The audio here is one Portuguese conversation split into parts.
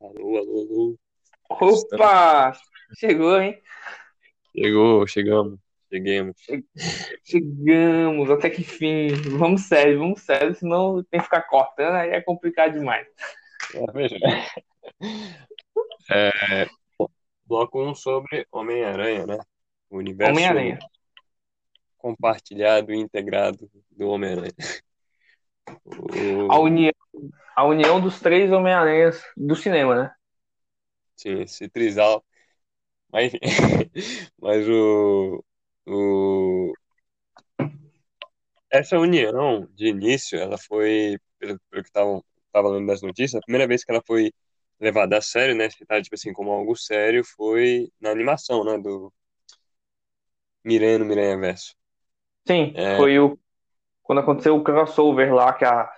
Alô, alô, alô. Opa! Chegou, hein? Chegou, chegamos, cheguemos. Chegamos, até que fim. Vamos sério, vamos sério, senão tem que ficar cortando, aí é complicado demais. É, veja. É, bloco 1 sobre Homem-Aranha, né? O universo Homem-Aranha. compartilhado e integrado do Homem-Aranha. O- A união, a união dos três Homem-Aranhas do cinema, né? Sim, esse trisal. Mas. Mas o, o. Essa união, de início, ela foi, pelo, pelo que estavam tava lendo das notícias, a primeira vez que ela foi levada a sério, né? Citada, tipo assim, como algo sério, foi na animação, né? Do Miranha no Miranha Verso. Sim, É. foi o quando aconteceu o crossover lá que a,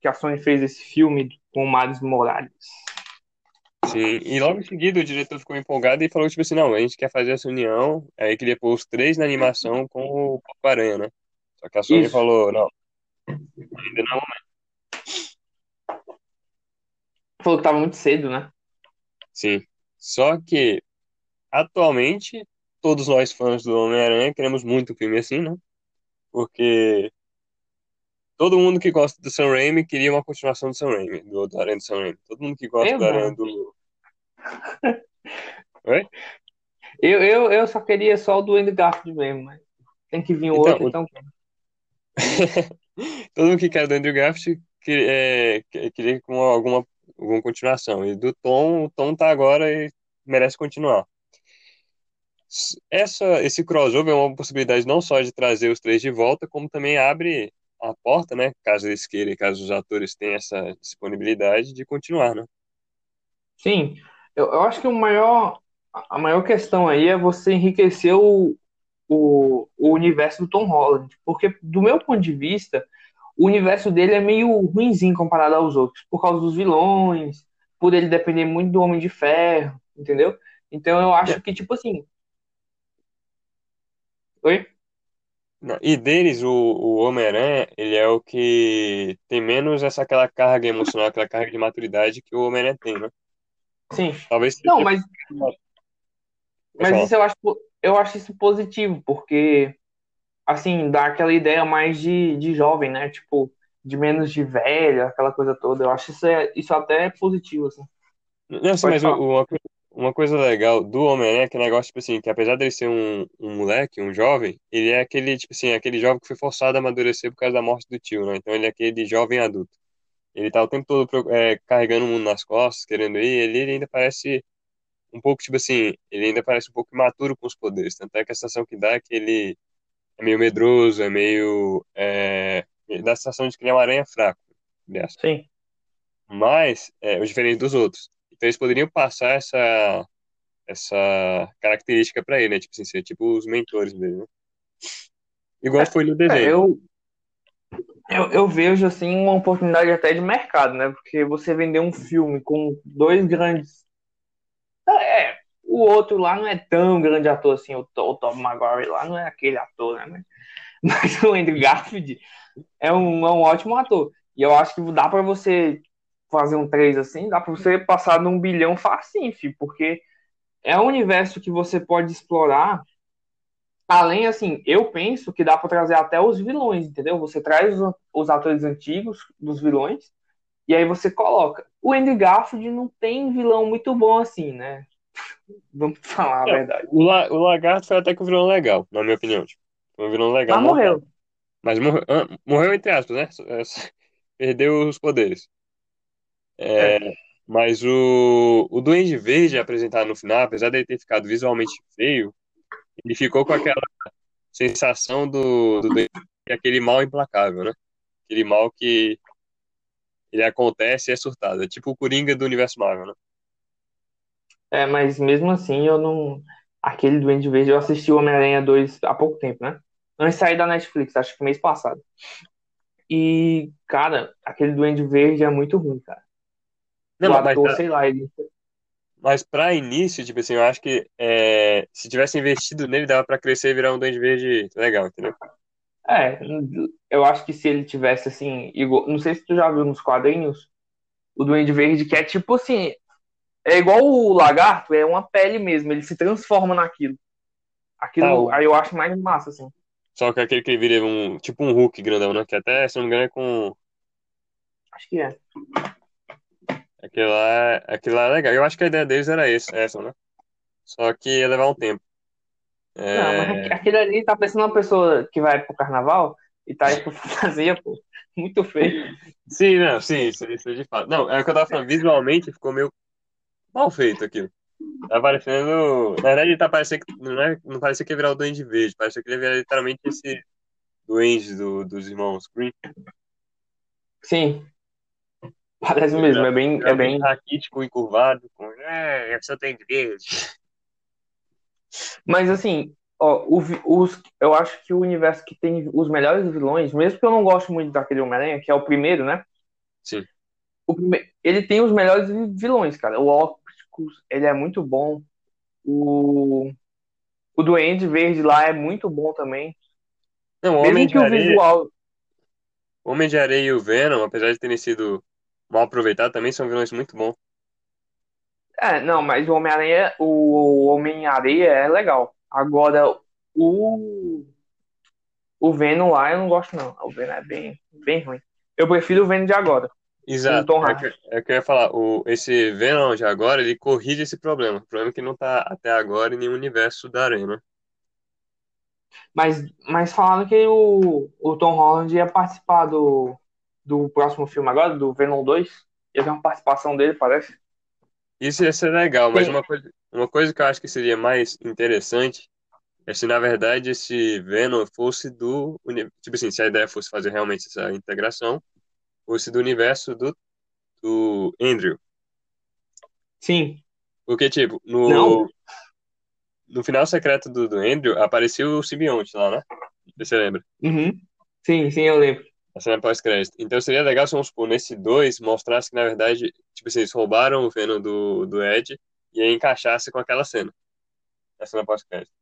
que a Sony fez esse filme com o Miles Morales. Sim, e logo em seguida o diretor ficou empolgado e falou, tipo assim, não, a gente quer fazer essa união, aí queria pôr os três na animação com o Porco-Aranha, né? Só que a Sony Isso. falou, não, ainda não Falou que tava muito cedo, né? Sim. Só que, atualmente, todos nós fãs do Homem-Aranha queremos muito um filme assim, né? Porque todo mundo que gosta do Sam Raimi queria uma continuação do Sam Raimi, do, do Aranha do Sam Raimi. Todo mundo que gosta Eu do não. Aranha do... Oi? Eu, eu, eu só queria só o do Andrew Garfield mesmo, mas tem que vir o Então, outro, então. Todo mundo que quer do Andrew Garfield que- é, que- queria com alguma, alguma continuação. E do Tom, o Tom tá agora e merece continuar. Essa, esse crossover é uma possibilidade não só de trazer os três de volta, como também abre a porta, né? Caso eles queiram caso os atores tenham essa disponibilidade de continuar, né? Sim, eu, eu acho que o maior, a maior questão aí é você enriquecer o, o, o universo do Tom Holland. Porque, do meu ponto de vista, o universo dele é meio ruinzinho comparado aos outros, por causa dos vilões, por ele depender muito do Homem de Ferro, entendeu? Então eu acho que, tipo assim. Oi? Não, E deles, o, o Homem-Aranha, ele é o que tem menos essa aquela carga emocional, aquela carga de maturidade que o Homem-Aranha tem, né? Sim. Talvez Não, seja- mas Pode Mas falar. isso eu acho, eu acho isso positivo, porque, assim, dá aquela ideia mais de, de jovem, né? Tipo, de menos de velho, aquela coisa toda. Eu acho isso, é, isso até positivo, assim. Não, sim, mas o- uma, coisa- uma coisa legal do Homem-Aranha é que é negócio, tipo assim, que apesar dele ser um, um moleque, um jovem, ele é aquele, tipo assim, aquele jovem que foi forçado a amadurecer por causa da morte do tio, né? Então ele é aquele jovem adulto. Ele tá o tempo todo é, carregando o mundo nas costas, querendo ir, ele, ele ainda parece um pouco, tipo assim, ele ainda parece um pouco imaturo com os poderes. Tanto é que a sensação que dá é que ele é meio medroso, é meio. É, dá a sensação de que ele é um aranha fraco, aliás. Sim. Mas, é, o diferente dos outros. Então eles poderiam passar essa, essa característica pra ele, né? Tipo assim, ser tipo os mentores dele, né? Igual foi no É, desenho. eu, eu, eu vejo, assim, uma oportunidade até de mercado, né? Porque você vender um filme com dois grandes. É, o outro lá não é tão grande ator assim, o, o Tom Maguire lá não é aquele ator, né? Mas, o Andrew Garfield é um, é um ótimo ator. E eu acho que dá pra você fazer um 3 assim, dá pra você passar num bilhão facinho, filho, porque é um universo que você pode explorar. Além, assim, eu penso que dá pra trazer até os vilões, entendeu? Você traz os, os atores antigos dos vilões e aí você coloca. O Andy Garfield não tem vilão muito bom assim, né? Vamos falar a Não, verdade. O, La- o Lagarto foi até que um vilão legal, na minha opinião. Tipo, foi um vilão legal. Mas morreu. Mas morreu, morreu entre aspas, né? É, Perdeu os poderes. É, mas o, o Duende Verde apresentado no final, apesar dele ter ficado visualmente feio, ele ficou com aquela sensação do, do Duende é aquele mal implacável, né? Aquele mal que ele acontece e é surtado. É tipo o Coringa do universo Marvel, né? É, mas mesmo assim eu não. Aquele Duende Verde, eu assisti o Homem-Aranha 2 há pouco tempo, né? Antes de sair da Netflix, acho que mês passado. E, cara, aquele Duende Verde é muito ruim, cara. Não, mas, mas, sei lá, ele. mas pra início, tipo assim, eu acho que é, se tivesse investido nele, dava pra crescer e virar um Duende Verde legal, entendeu? É, eu acho que se ele tivesse assim, igual, não sei se tu já viu nos quadrinhos, o Duende Verde que é tipo assim, É igual o lagarto, é uma pele mesmo, ele se transforma naquilo. Aquilo, Ah, aí eu acho mais massa, assim. Só que aquele que ele vira um, tipo um Hulk grandão, né? Que até, se não me engano, é com. Acho que é. Aquele lá, aquele lá é legal. Eu acho que a ideia deles era esse, essa, né? Só que ia levar um tempo. Não, mas É... aquele ali tá pensando uma pessoa que vai pro carnaval e tá aí por fantasia, pô. Muito feio. Sim, não, sim, isso, isso é de fato. Não, é o que eu tava falando, visualmente ficou meio mal feito aquilo. Tá parecendo. Na verdade, tá parecendo que. Não, é, não parecia que ia virar o Duende Verde, parecia que ele ia virar literalmente esse duende do, dos irmãos Green. Sim, parece mesmo, é bem, é bem. raquítico e curvado, com. É, eu sou Duende Verde. Mas assim, ó, o os, eu acho que o universo que tem os melhores vilões, mesmo que eu não gosto muito daquele Homem-Aranha, que é o primeiro, né? Sim. O prime... Ele tem os melhores vilões, cara. O Octopus, ele é muito bom. O, o Duende Verde lá é muito bom também. Não, Mesmo Homem que o Areia, visual. o Homem de Areia e o Venom, apesar de terem sido mal aproveitados, também são vilões muito bons. É, não, mas o Homem-Aranha, o Homem-Areia é legal. Agora, o, o Venom lá eu não gosto, não. O Venom é bem, bem ruim. Eu prefiro o Venom de agora. Exato. É que, é que eu ia falar, o, esse Venom de agora, ele corrige esse problema. O problema é que não tá até agora em nenhum universo da Arena. Mas, mas falaram que o, o Tom Holland ia participar do, do próximo filme agora, do Venom 2. Ia ter uma participação dele, parece. Isso ia ser legal, mas uma coisa, uma coisa que eu acho que seria mais interessante é se, na verdade, esse Venom fosse do... Tipo assim, se a ideia fosse fazer realmente essa integração, fosse do universo do, do Andrew. Sim. Porque, tipo, no, Não. no final secreto do, do Andrew, apareceu o simbionte lá, né? Você lembra? Uhum. Sim, sim, eu lembro. A cena pós-crédito. Então seria legal se, vamos supor, nesse 2 mostrasse que, na verdade, tipo assim, eles roubaram o Venom do, do Ed e aí encaixasse com aquela cena. A cena pós-crédito.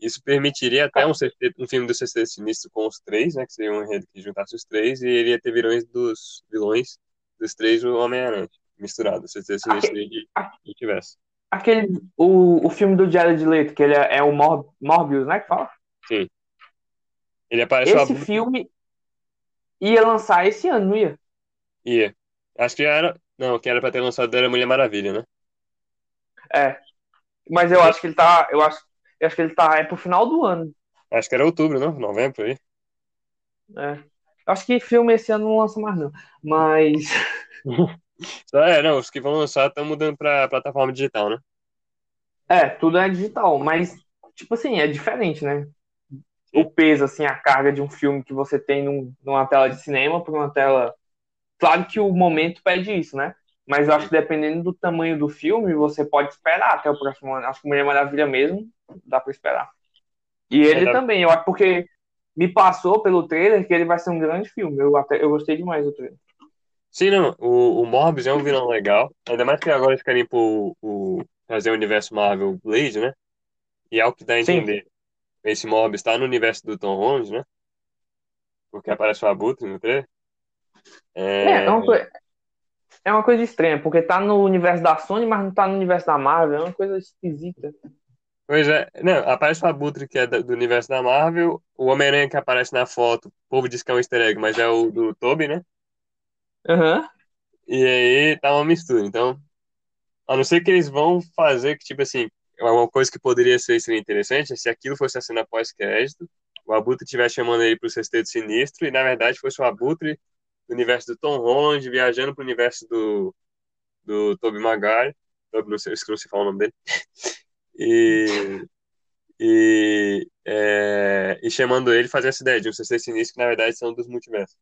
Isso permitiria até um, um filme do Sexteto Sinistro com os três, né? Que seria um enredo que juntasse os três e ele ia ter vilões dos vilões dos três do Homem-Aranha. Misturado. Sexteto Sinistro e, e tivesse. Aquele, o, o filme do Jared Leto, que ele é, é o Mor Morbius, né, que fala? Ele apareceu Esse filme ia lançar esse ano, não ia? Ia. Acho que era. Não, que era pra ter lançado era Mulher Maravilha, né? É. Mas eu acho que ele tá. Eu acho, eu acho que ele tá. É pro final do ano. Acho que era outubro, não? Novembro aí. É. Eu acho que filme esse ano não lança mais, não. Mas. É, não, os que vão lançar estão mudando pra plataforma digital, né? É, tudo é digital. Mas, tipo assim, é diferente, né? O peso, assim, a carga de um filme que você tem num- numa tela de cinema para uma tela. Claro que o momento pede isso, né? Mas eu acho que dependendo do tamanho do filme, você pode esperar até o próximo ano. Acho que Mulher Maravilha mesmo, dá pra esperar. E ele É, também, eu acho porque me passou pelo trailer que ele vai ser um grande filme. Eu, até, eu gostei demais do trailer. Sim, não, o, o Morbius é um vilão legal. Ainda mais que agora eles querem pôr o, fazer o universo Marvel Blade, né? E é o que dá a Sim. Esse Morbius tá no universo do Tom Holland, né? Porque aparece o Abutre no trailer. É, é uma, coi- é uma coisa estranha, porque tá no universo da Sony, mas não tá no universo da Marvel. É uma coisa esquisita. Pois é, não, aparece o Abutre que é do universo da Marvel, o Homem-Aranha que aparece na foto, o povo diz que é um easter egg, mas é o do Tobey, né? Aham. E aí tá uma mistura. Então, a não ser que eles vão fazer que, tipo assim, uma coisa que poderia ser seria interessante é se aquilo fosse a cena pós-crédito, o Abutre estivesse chamando ele pro Sexteto Sinistro, e na verdade fosse o Abutre do universo do Tom Holland viajando pro universo do, do Tobey Maguire. Tobey, não sei, eu esqueci falar o nome dele. E, e, é, e chamando ele fazer essa ideia de um Sexteto Sinistro que na verdade são dos multiversos.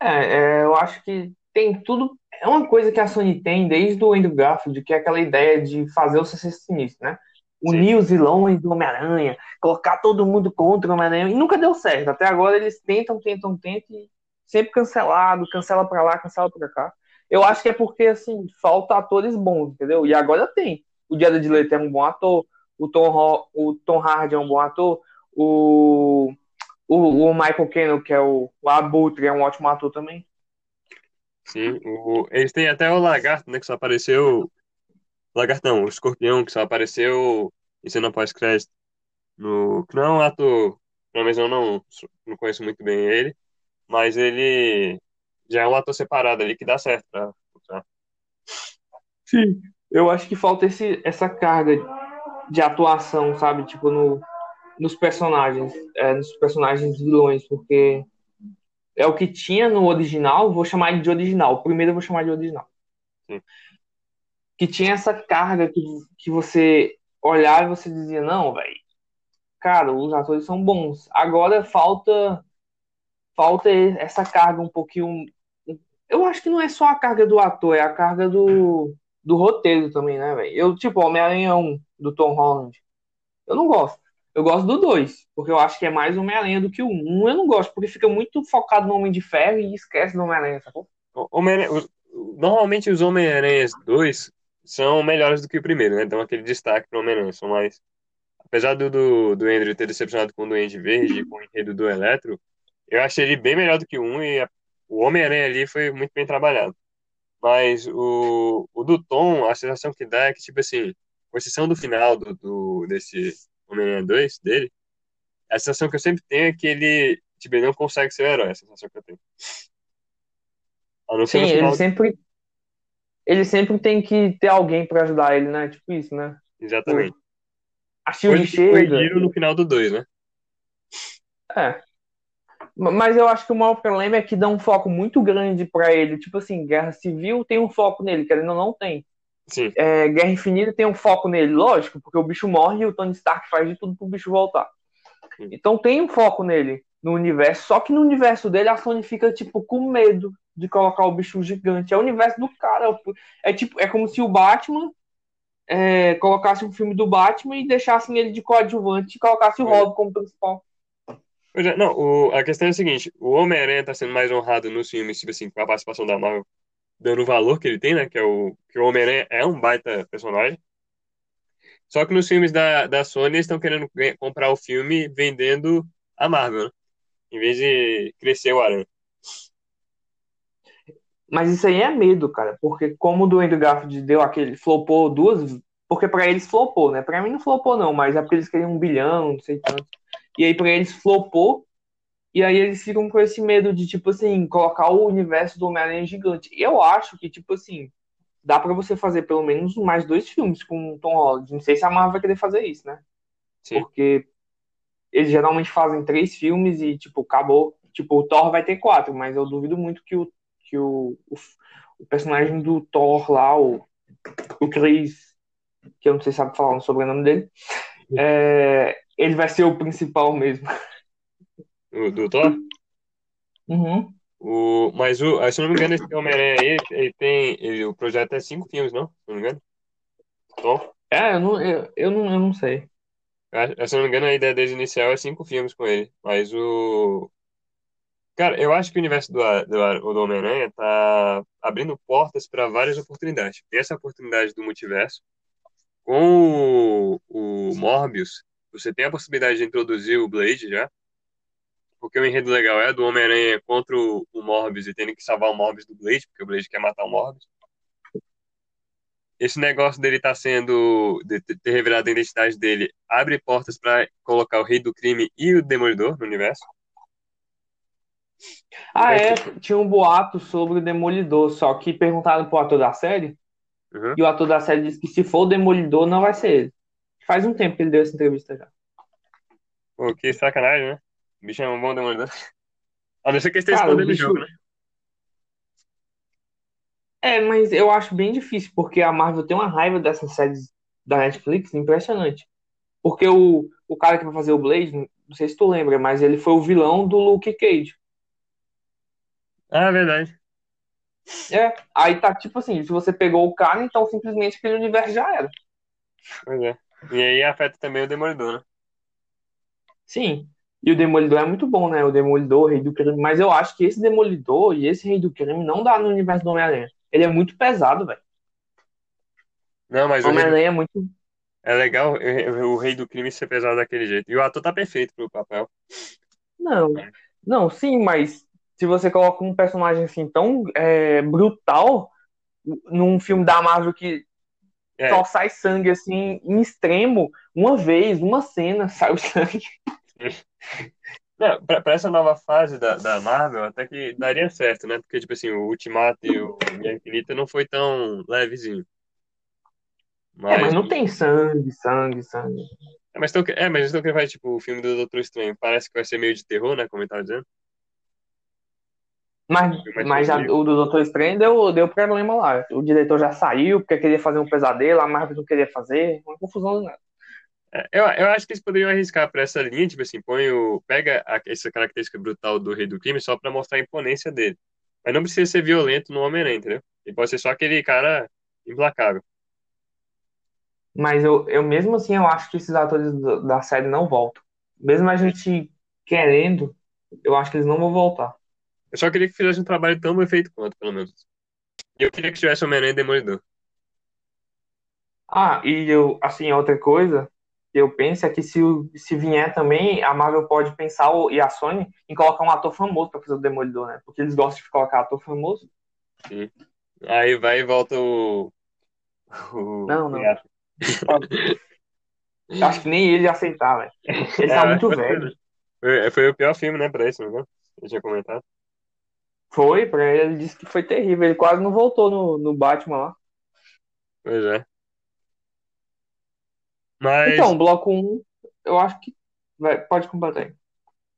É, é, eu acho que tem tudo. É uma coisa que a Sony tem desde o Andrew Garfield, que é aquela ideia de fazer o sucesso sinistro, né? Unir os vilões do Homem-Aranha, colocar todo mundo contra o Homem-Aranha, e nunca deu certo. Até agora eles tentam, tentam, tentam, e sempre cancelado, cancela pra lá, cancela pra cá. Eu acho que é porque, assim, falta atores bons, entendeu? E agora tem. O Jared Leto é um bom ator, o Tom, Ho- o Tom Hardy é um bom ator, o, o, o Michael Keaton, que é o, o Abutre, é um ótimo ator também. Sim, o, eles têm até o lagarto, né, que só apareceu. Lagarto não, o escorpião, que só apareceu em cena pós-crédito. No, não é um ator, pelo menos eu não, não conheço muito bem ele, mas ele já é um ator separado ali que dá certo pra. Sim. Eu acho que falta esse, essa carga de atuação, sabe? Tipo, no, nos personagens, é, nos personagens vilões, porque é o que tinha no original, vou chamar de original. Primeiro eu vou chamar de original. Sim. Que tinha essa carga que, que você olhava e você dizia, não, velho, cara, os atores são bons. Agora falta falta essa carga um pouquinho. Eu acho que não é só a carga do ator, é a carga do, do roteiro também, né, velho? Eu, tipo, Homem-Aranha 1, do Tom Holland, eu não gosto. Eu gosto do 2, porque eu acho que é mais Homem-Aranha do que o 1. Um eu não gosto, porque fica muito focado no Homem de Ferro e esquece do Homem-Aranha, sacou? Normalmente os Homem-Aranhas 2 são melhores do que o primeiro, né? Dão aquele destaque pro Homem-Aranha. São mais. Apesar do, do, do Andrew ter decepcionado com o Duende Verde e com o enredo do Eletro, eu achei ele bem melhor do que o 1 e a, o Homem-Aranha ali foi muito bem trabalhado. Mas o, o do Tom, a sensação que dá é que, tipo assim, com exceção do final do, do desse Homem-Aranha 2 dele, a sensação que eu sempre tenho é que ele, tipo, ele não consegue ser o herói, a sensação que eu tenho. Sim, ele final. sempre, ele sempre tem que ter alguém pra ajudar ele, né? Tipo isso, né? Exatamente. A Shield que chega. corrigiram no final do 2, né? É. Mas eu acho que o maior problema é que dá um foco muito grande pra ele. Tipo assim, Guerra Civil tem um foco nele, querendo ou não tem. Sim, É, Guerra Infinita tem um foco nele, lógico, porque o bicho morre e o Tony Stark faz de tudo pro bicho voltar. Sim. Então tem um foco nele no universo, só que no universo dele a Sony fica tipo com medo de colocar o bicho gigante. É o universo do cara. é É tipo, é como se o Batman é, colocasse um filme do Batman e deixassem ele de coadjuvante e colocasse o É. Robin como principal. É, não, o- a questão é a seguinte, o Homem-Aranha tá sendo mais honrado nos filmes, tipo assim, com a participação da Marvel, dando o valor que ele tem, né, que é o, que o Homem-Aranha é um baita personagem, só que nos filmes da, da Sony eles estão querendo comprar o filme vendendo a Marvel, né, em vez de crescer o Aranha. Mas isso aí é medo, cara, porque como o do Andrew Garfield deu aquele flopou duas, porque pra eles flopou, né? Pra mim não flopou não, mas é porque eles queriam um bilhão, não sei tanto. E aí pra eles flopou, e aí eles ficam com esse medo de tipo assim, colocar o universo do Homem-Aranha gigante. Eu acho que tipo assim, dá pra você fazer pelo menos mais dois filmes com o Tom Holland. Não sei se a Marvel vai querer fazer isso, né? Sim, Porque eles geralmente fazem três filmes e, tipo, acabou. Tipo, o Thor vai ter quatro, mas eu duvido muito que o, que o, o, o personagem do Thor lá, o, o Chris, que eu não sei se sabe falar o sobrenome dele, é, ele vai ser o principal mesmo. o do Thor. Uhum. O, mas, o, se eu não me engano, esse Homem-Aranha aí, ele tem, ele, o projeto é cinco filmes, não? Se não me engano. Thor. É, eu não, eu, eu, não, eu não sei. Ah, Se eu não me engano, a ideia desde inicial é cinco filmes com ele. Mas o. Cara, eu acho que o universo do, do, do Homem-Aranha tá abrindo portas para várias oportunidades. Tem essa oportunidade do multiverso. Com o, o Morbius, você tem a possibilidade de introduzir o Blade já. Porque o enredo legal é do Homem-Aranha contra o, Morbius e tendo que salvar o Morbius do Blade, porque o Blade quer matar o Morbius. Esse negócio dele tá sendo. de ter revelado a identidade dele, abre portas para colocar o Rei do Crime e o Demolidor no universo. Ah, é, tinha um boato sobre o Demolidor, só que perguntaram pro ator da série, Uhum. e o ator da série disse que se for o Demolidor, não vai ser ele. Faz um tempo que ele deu essa entrevista já. Pô, que sacanagem, né? O bicho é um bom Demolidor. A não ser que ele esteja Cara, o escondendo o bicho- jogo, né? É, mas eu acho bem difícil, porque a Marvel tem uma raiva dessas séries da Netflix impressionante. Porque o, o cara que vai fazer o Blade, não sei se tu lembra, mas ele foi o vilão do Luke Cage. Ah, verdade. É, aí tá tipo assim, se você pegou o cara, então simplesmente aquele universo já era. Pois é. E aí afeta também o Demolidor, né? Sim. E o Demolidor é muito bom, né? O Demolidor, o Rei do Crime. Mas eu acho que esse Demolidor e esse Rei do Crime não dá no universo do Homem-Aranha. Ele é muito pesado, velho. Não, mas O Homem-Aranha é muito. é legal o, o Rei do Crime ser pesado daquele jeito. E o ator tá perfeito pro papel. Não. Não, sim, mas se você coloca um personagem assim tão é, brutal num filme da Marvel que É, só sai sangue assim em extremo, uma vez, uma cena, sai o sangue. não, pra, pra essa nova fase da, da Marvel, até que daria certo, né? Porque, tipo assim, o Ultimato e o Guerra Infinita não foi tão levezinho. É, mas Mas, não tem sangue, sangue, sangue. é, mas, tô, é, mas tô vai, tipo, o filme do Doutor Estranho parece que vai ser meio de terror, né? Como eu tava dizendo. Mas, Mas, mas tipo, o do Doutor Estranho deu, deu problema lá. O diretor já saiu porque queria fazer um pesadelo, a Marvel não queria fazer, uma confusão do nada. É, Eu, eu acho que eles poderiam arriscar pra essa linha, tipo assim, põe o, pega a- essa característica brutal do Rei do Crime só pra mostrar a imponência dele. Mas não precisa ser violento no Homem-Aranha, entendeu? Ele pode ser só aquele cara implacável. Mas eu, eu mesmo assim, eu acho que esses atores da série não voltam. Mesmo a gente querendo, eu acho que eles não vão voltar. Eu só queria que fizesse um trabalho tão bem feito quanto, pelo menos. E eu queria que tivesse Homem-Aranha e Demolidor. Ah, e eu, assim, outra coisa eu penso é que se, se vier também, a Marvel pode pensar, e a Sony, em colocar um ator famoso pra fazer o Demolidor, né? Porque eles gostam de colocar ator famoso. Sim. Aí vai e volta o. O. Não, não. Acho que nem ele velho. Ele É, tá muito ser, velho. né? Foi, foi o pior filme, né, pra isso, não é? Eu tinha comentado. Foi, pra ele, ele disse que foi terrível. Ele quase não voltou no, no Batman lá. Pois é. Mas Então, bloco 1, eu acho que. Vai, pode completar aí.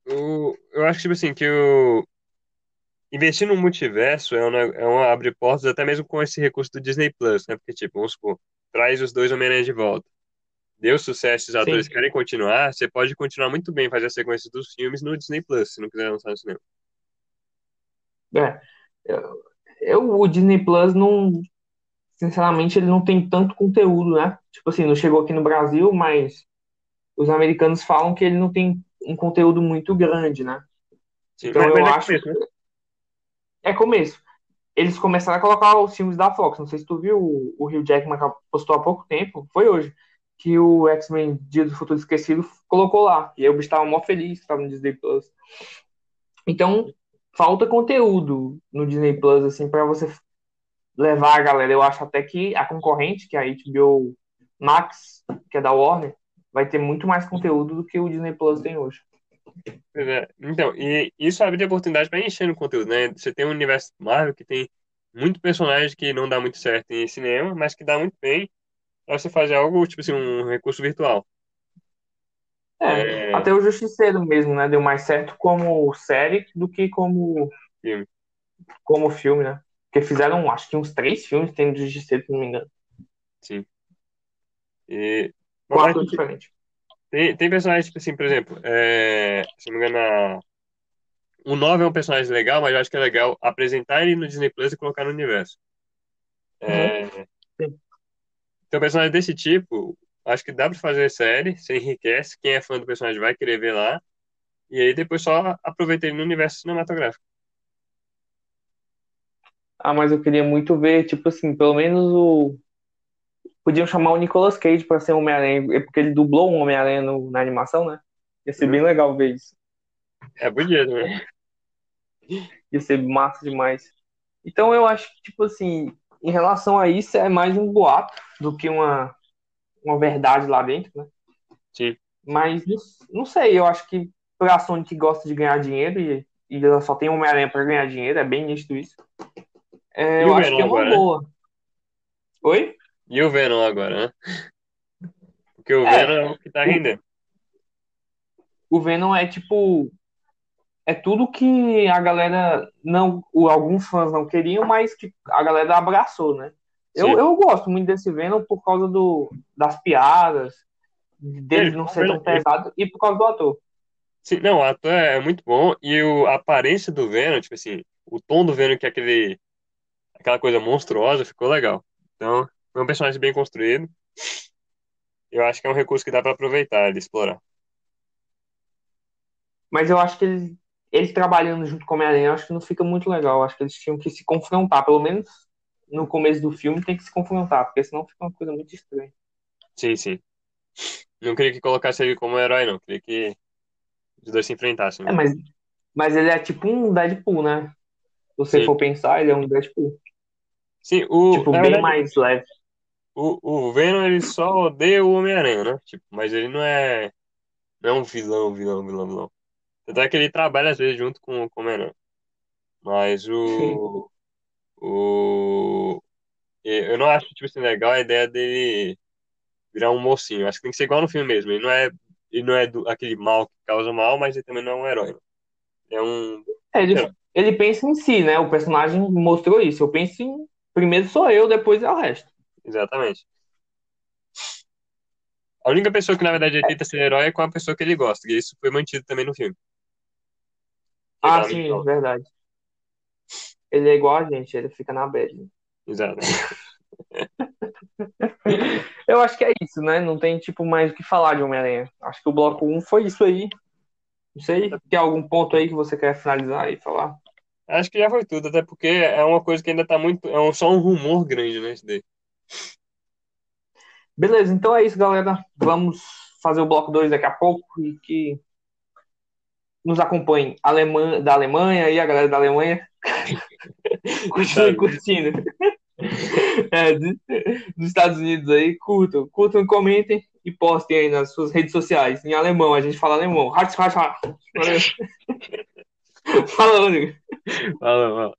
o, eu acho, tipo assim, que o. Investir no multiverso é um, ne- é um abre portas até mesmo com esse recurso do Disney Plus, né? Porque, tipo, vamos supor, traz os dois Homem-Aranha de volta. Deu sucesso, os atores Sim. querem continuar, você pode continuar muito bem fazer a sequência dos filmes no Disney Plus, se não quiser lançar no cinema. É, eu, eu- o Disney Plus não. Sinceramente, ele não tem tanto conteúdo, né? Tipo assim, não chegou aqui no Brasil, mas os americanos falam que ele não tem um conteúdo muito grande, né? Sim, Então mas, eu é acho começo, né? É começo. Eles começaram a colocar os filmes da Fox. Não sei se tu viu, o, o Hugh Jackman postou há pouco tempo, foi hoje, que o X-Men Dia do Futuro Esquecido colocou lá. E aí o bicho tava mó feliz que tava no Disney Plus. Então, falta conteúdo no Disney Plus, assim, pra você levar a galera. Eu acho até que a concorrente, que é a HBO Max, que é da Warner, vai ter muito mais conteúdo do que o Disney Plus tem hoje. É. Então, e isso abre oportunidade para encher no conteúdo, né? Você tem um universo Marvel que tem muito personagem que não dá muito certo em cinema, mas que dá muito bem pra você fazer algo, tipo assim, um recurso virtual. É, É, até o Justiceiro mesmo, né? Deu mais certo como série do que como filme. como filme, né? Porque fizeram, acho que uns três filmes tem do Justiceiro, se não me engano. Sim. E, bom, Com mas ator diferente. tem, tem personagens, tipo assim, por exemplo, é, se não me engano, a- o 9 é um personagem legal, mas eu acho que é legal apresentar ele no Disney Plus e colocar no universo. Uhum. É, Sim. então, personagem desse tipo, acho que dá pra fazer série, você enriquece, quem é fã do personagem vai querer ver lá, e aí depois só aproveita ele no universo cinematográfico. Ah, mas eu queria muito ver, tipo assim, pelo menos o. Podiam chamar o Nicolas Cage pra ser Homem-Aranha, é porque ele dublou um Homem-Aranha na animação, né? Ia ser bem legal ver isso. É bonito, né? Ia ser massa demais. Então eu acho que, tipo assim, em relação a isso, é mais um boato do que uma, uma verdade lá dentro, né? Sim. Mas não, sei, eu acho que pra Sony que gosta de ganhar dinheiro e, e ela só tem Homem-Aranha pra ganhar dinheiro, é bem nítido isso. É, eu acho que é uma agora, né? boa. Oi? E o Venom agora, né? Porque o É, Venom é o que tá rendendo. o Venom é tipo. É tudo que a galera não. o- Alguns fãs não queriam, mas que a galera abraçou, né? Eu, Sim. eu gosto muito desse Venom por causa do, das piadas, dele Ele, não o ser tão pesado e por causa do ator. Sim, não, o ator é muito bom e o, a aparência do Venom, tipo assim, o tom do Venom, que é aquele, aquela coisa monstruosa, ficou legal. Então, foi um personagem bem construído. Eu acho que é um recurso que dá pra aproveitar e explorar. Mas eu acho que eles, eles trabalhando junto com o Homem-Aranha, acho que não fica muito legal. Eu acho que eles tinham que se confrontar, pelo menos no começo do filme tem que se confrontar, porque senão fica uma coisa muito estranha. Sim, sim. Não queria que colocasse ele como herói, não. Queria que os dois se enfrentassem. É, né? mas Mas ele é tipo um Deadpool, né? Se você Sim. for pensar, ele é um Deadpool. Sim, o, Tipo, bem verdade, mais leve. o, o Venom ele só odeia o Homem-Aranha, né? Tipo, mas ele não é, não é um vilão, vilão, vilão, vilão. Tanto é que ele trabalha às vezes junto com, com o Homem-Aranha. Mas o, o. Eu não acho, tipo assim, legal a ideia dele virar um mocinho. Acho que tem que ser igual no filme mesmo. Ele não é, ele não é do- aquele mal que causa mal, mas ele também não é um herói. né? É um. É, ele, ele pensa em si, né? O personagem mostrou isso. Eu penso em. Primeiro sou eu, depois é o resto. Exatamente. A única pessoa que, na verdade, ele tenta ser herói é com a pessoa que ele gosta. E isso foi mantido também no filme. Ah, sim, verdade. Ele é igual a gente, ele fica na bad. Exato. Eu acho que é isso, né? Não tem, tipo, mais o que falar de Homem-Aranha. Acho que o bloco 1 foi isso aí. Não sei, tem algum ponto aí que você quer finalizar e falar? Acho que já foi tudo, até porque é uma coisa que ainda tá muito. É um- só um rumor grande, né? Isso daí. Beleza, então é isso, galera. Vamos fazer o bloco 2 daqui a pouco e que nos acompanhe Alemanha, da Alemanha e a galera da Alemanha. Continue curtindo. É, dos Estados Unidos aí, curtam, curtam, comentem e postem aí nas suas redes sociais. Em alemão, a gente fala alemão. Hartz, hartz, hartz. Valeu. Fala, Rodrigo. Fala, fala.